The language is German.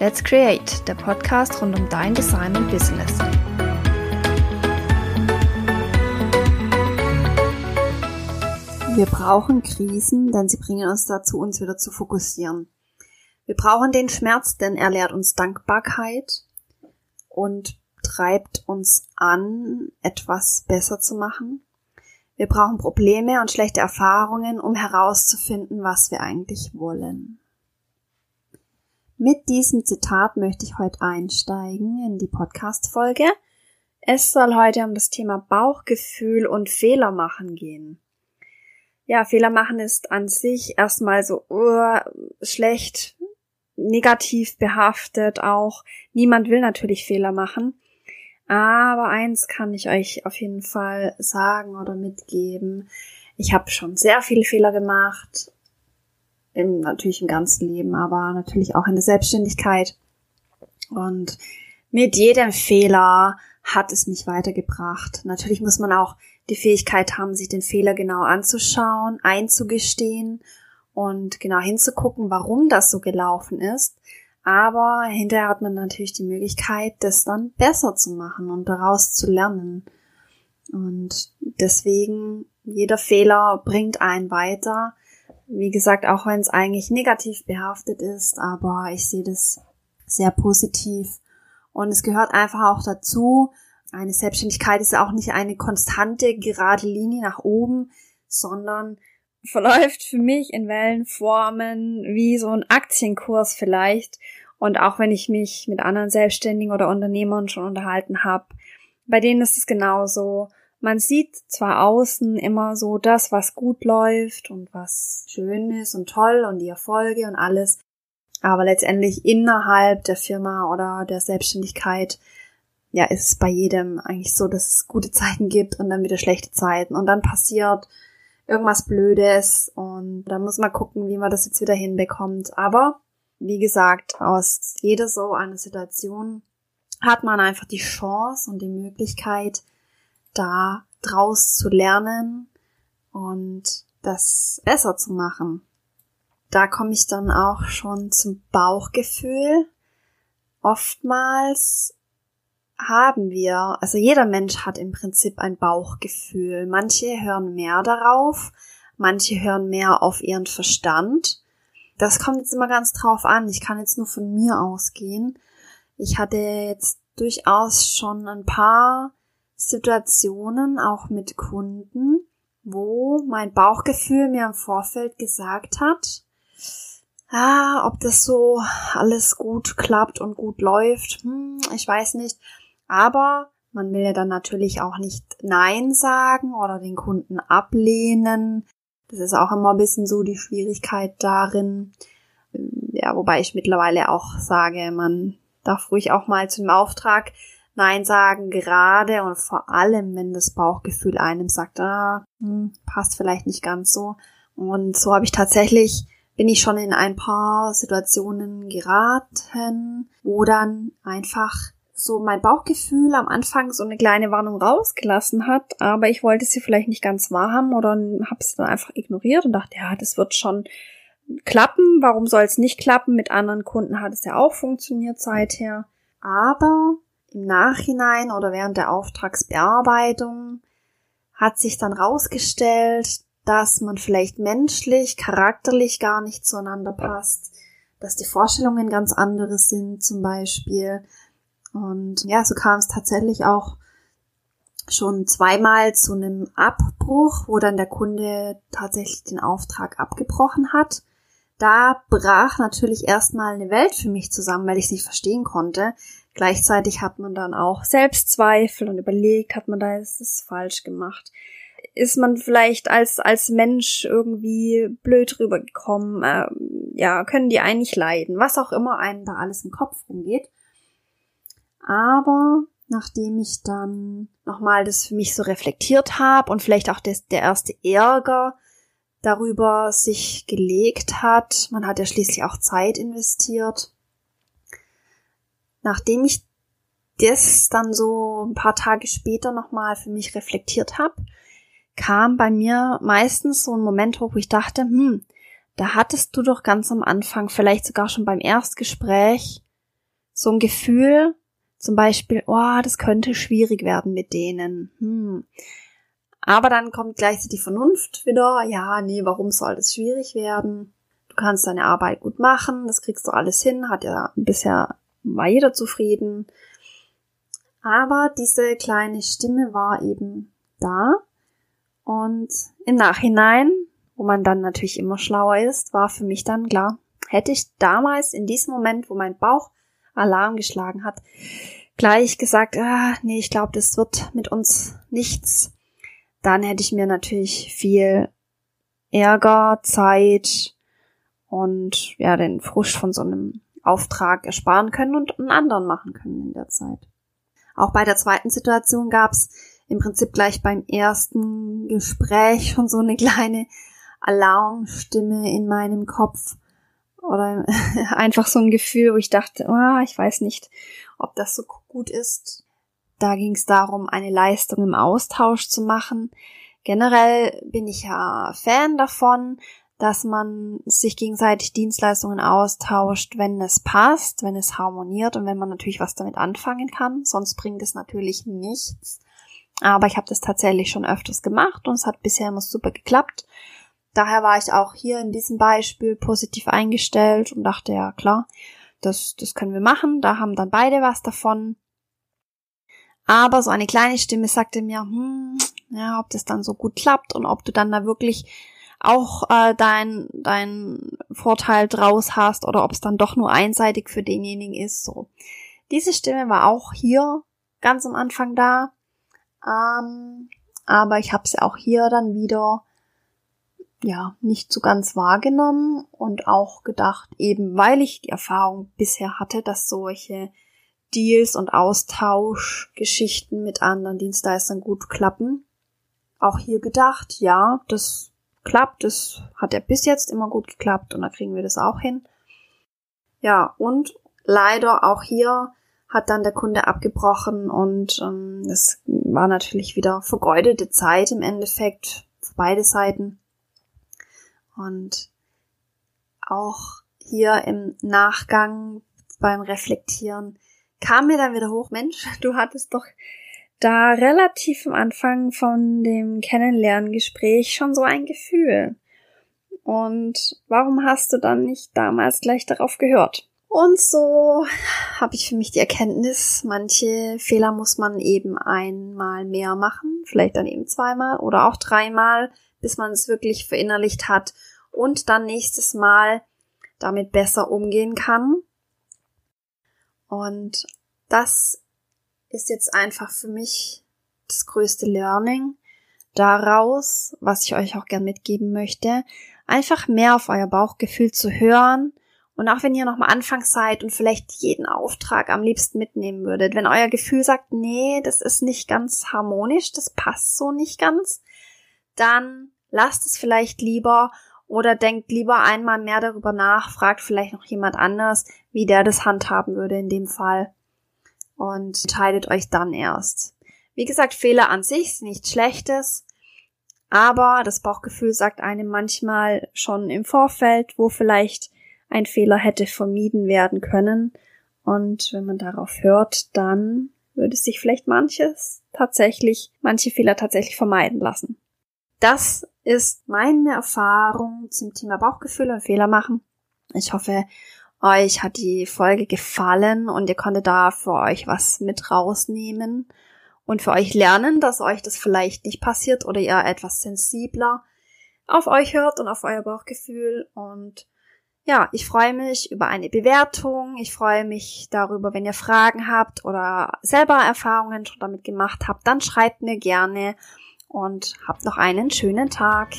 Let's Create, der Podcast rund um dein Design und Business. Wir brauchen Krisen, denn sie bringen uns dazu, uns wieder zu fokussieren. Wir brauchen den Schmerz, denn er lehrt uns Dankbarkeit und treibt uns an, etwas besser zu machen. Wir brauchen Probleme und schlechte Erfahrungen, um herauszufinden, was wir eigentlich wollen. Mit diesem Zitat möchte ich heute einsteigen in die Podcast-Folge. Es soll heute um das Thema Bauchgefühl und Fehler machen gehen. Ja, Fehler machen ist an sich erstmal so uh, schlecht, negativ behaftet auch. Niemand will natürlich Fehler machen. Aber eins kann ich euch auf jeden Fall sagen oder mitgeben. Ich habe schon sehr viele Fehler gemacht. Im, natürlich im ganzen Leben, aber natürlich auch in der Selbstständigkeit. Und mit jedem Fehler hat es mich weitergebracht. Natürlich muss man auch die Fähigkeit haben, sich den Fehler genau anzuschauen, einzugestehen und genau hinzugucken, warum das so gelaufen ist. Aber hinterher hat man natürlich die Möglichkeit, das dann besser zu machen und daraus zu lernen. Und deswegen, jeder Fehler bringt einen weiter. Wie gesagt, auch wenn es eigentlich negativ behaftet ist, aber ich sehe das sehr positiv. Und es gehört einfach auch dazu, eine Selbstständigkeit ist auch nicht eine konstante, gerade Linie nach oben, sondern verläuft für mich in Wellenformen wie so ein Aktienkurs vielleicht. Und auch wenn ich mich mit anderen Selbstständigen oder Unternehmern schon unterhalten habe, bei denen ist es genauso. Man sieht zwar außen immer so das, was gut läuft und was schön ist und toll und die Erfolge und alles, aber letztendlich innerhalb der Firma oder der Selbstständigkeit, ja, ist es bei jedem eigentlich so, dass es gute Zeiten gibt und dann wieder schlechte Zeiten und dann passiert irgendwas Blödes und da muss man gucken, wie man das jetzt wieder hinbekommt. Aber wie gesagt, aus jeder so einer Situation hat man einfach die Chance und die Möglichkeit, da draus zu lernen und das besser zu machen. Da komme ich dann auch schon zum Bauchgefühl. Oftmals haben wir, also jeder Mensch hat im Prinzip ein Bauchgefühl. Manche hören mehr darauf, manche hören mehr auf ihren Verstand. Das kommt jetzt immer ganz drauf an. Ich kann jetzt nur von mir ausgehen. Ich hatte jetzt durchaus schon ein paar Situationen auch mit Kunden, wo mein Bauchgefühl mir im Vorfeld gesagt hat, ah, ob das so alles gut klappt und gut läuft, hm, ich weiß nicht. Aber man will ja dann natürlich auch nicht Nein sagen oder den Kunden ablehnen. Das ist auch immer ein bisschen so die Schwierigkeit darin. Ja, wobei ich mittlerweile auch sage, man darf ruhig auch mal zum Auftrag Nein sagen, gerade und vor allem, wenn das Bauchgefühl einem sagt, ah, hm, passt vielleicht nicht ganz so. Und so habe ich tatsächlich, bin ich schon in ein paar Situationen geraten, wo dann einfach so mein Bauchgefühl am Anfang so eine kleine Warnung rausgelassen hat, aber ich wollte sie vielleicht nicht ganz wahrhaben oder habe es dann einfach ignoriert und dachte, ja, das wird schon klappen. Warum soll es nicht klappen? Mit anderen Kunden hat es ja auch funktioniert seither. Aber im Nachhinein oder während der Auftragsbearbeitung hat sich dann rausgestellt, dass man vielleicht menschlich, charakterlich gar nicht zueinander passt, dass die Vorstellungen ganz andere sind zum Beispiel, und ja, so kam es tatsächlich auch schon zweimal zu einem Abbruch, wo dann der Kunde tatsächlich den Auftrag abgebrochen hat. Da brach natürlich erstmal eine Welt für mich zusammen, weil ich es nicht verstehen konnte. Gleichzeitig hat man dann auch Selbstzweifel und überlegt, hat man da es falsch gemacht? Ist man vielleicht als, als Mensch irgendwie blöd rübergekommen? Ähm, ja, können die eigentlich leiden? Was auch immer einem da alles im Kopf rumgeht. Aber nachdem ich dann nochmal das für mich so reflektiert habe und vielleicht auch das, der erste Ärger darüber sich gelegt hat, man hat ja schließlich auch Zeit investiert. Nachdem ich das dann so ein paar Tage später nochmal für mich reflektiert habe, kam bei mir meistens so ein Moment hoch, wo ich dachte, hm, da hattest du doch ganz am Anfang, vielleicht sogar schon beim Erstgespräch, so ein Gefühl, zum Beispiel, oh, das könnte schwierig werden mit denen. Hm. Aber dann kommt gleich die Vernunft wieder, ja, nee, warum soll das schwierig werden? Du kannst deine Arbeit gut machen, das kriegst du alles hin, hat ja bisher war jeder zufrieden. Aber diese kleine Stimme war eben da. Und im Nachhinein, wo man dann natürlich immer schlauer ist, war für mich dann klar, hätte ich damals in diesem Moment, wo mein Bauch Alarm geschlagen hat, gleich gesagt, ah, nee, ich glaube, das wird mit uns nichts, dann hätte ich mir natürlich viel Ärger, Zeit und ja, den Frust von so einem Auftrag ersparen können und einen anderen machen können in der Zeit. Auch bei der zweiten Situation gab es im Prinzip gleich beim ersten Gespräch schon so eine kleine Alarmstimme in meinem Kopf oder einfach so ein Gefühl, wo ich dachte, oh, ich weiß nicht, ob das so gut ist. Da ging es darum, eine Leistung im Austausch zu machen. Generell bin ich ja Fan davon, dass man sich gegenseitig Dienstleistungen austauscht, wenn es passt, wenn es harmoniert und wenn man natürlich was damit anfangen kann. Sonst bringt es natürlich nichts. Aber ich habe das tatsächlich schon öfters gemacht und es hat bisher immer super geklappt. Daher war ich auch hier in diesem Beispiel positiv eingestellt und dachte, ja klar, das, das können wir machen. Da haben dann beide was davon. Aber so eine kleine Stimme sagte mir, hm, ja, ob das dann so gut klappt und ob du dann da wirklich auch äh, dein, dein Vorteil draus hast oder ob es dann doch nur einseitig für denjenigen ist. So. Diese Stimme war auch hier ganz am Anfang da. Ähm, aber ich habe sie auch hier dann wieder ja nicht so ganz wahrgenommen und auch gedacht, eben weil ich die Erfahrung bisher hatte, dass solche Deals und Austauschgeschichten mit anderen Dienstleistern gut klappen. Auch hier gedacht, ja, das klappt. Das hat ja bis jetzt immer gut geklappt und da kriegen wir das auch hin. Ja, und leider auch hier hat dann der Kunde abgebrochen und ähm, das war natürlich wieder vergeudete Zeit im Endeffekt für beide Seiten. Und auch hier im Nachgang beim Reflektieren kam mir dann wieder hoch, Mensch, du hattest doch da relativ am Anfang von dem Kennenlerngespräch schon so ein Gefühl. Und warum hast du dann nicht damals gleich darauf gehört? Und so habe ich für mich die Erkenntnis, manche Fehler muss man eben einmal mehr machen, vielleicht dann eben zweimal oder auch dreimal, bis man es wirklich verinnerlicht hat und dann nächstes Mal damit besser umgehen kann. Und das ist jetzt einfach für mich das größte Learning daraus, was ich euch auch gern mitgeben möchte, einfach mehr auf euer Bauchgefühl zu hören. Und auch wenn ihr noch mal anfangs seid und vielleicht jeden Auftrag am liebsten mitnehmen würdet, wenn euer Gefühl sagt, nee, das ist nicht ganz harmonisch, das passt so nicht ganz, dann lasst es vielleicht lieber oder denkt lieber einmal mehr darüber nach, fragt vielleicht noch jemand anders, wie der das handhaben würde in dem Fall und entscheidet euch dann erst. Wie gesagt, Fehler an sich sind nichts Schlechtes, aber das Bauchgefühl sagt einem manchmal schon im Vorfeld, wo vielleicht ein Fehler hätte vermieden werden können. Und wenn man darauf hört, dann würde sich vielleicht manches tatsächlich, manche Fehler tatsächlich vermeiden lassen. Das ist meine Erfahrung zum Thema Bauchgefühl und Fehler machen. Ich hoffe, euch hat die Folge gefallen und ihr konntet da für euch was mit rausnehmen und für euch lernen, dass euch das vielleicht nicht passiert oder ihr etwas sensibler auf euch hört und auf euer Bauchgefühl und ja, ich freue mich über eine Bewertung. Ich freue mich darüber, wenn ihr Fragen habt oder selber Erfahrungen schon damit gemacht habt, dann schreibt mir gerne und habt noch einen schönen Tag.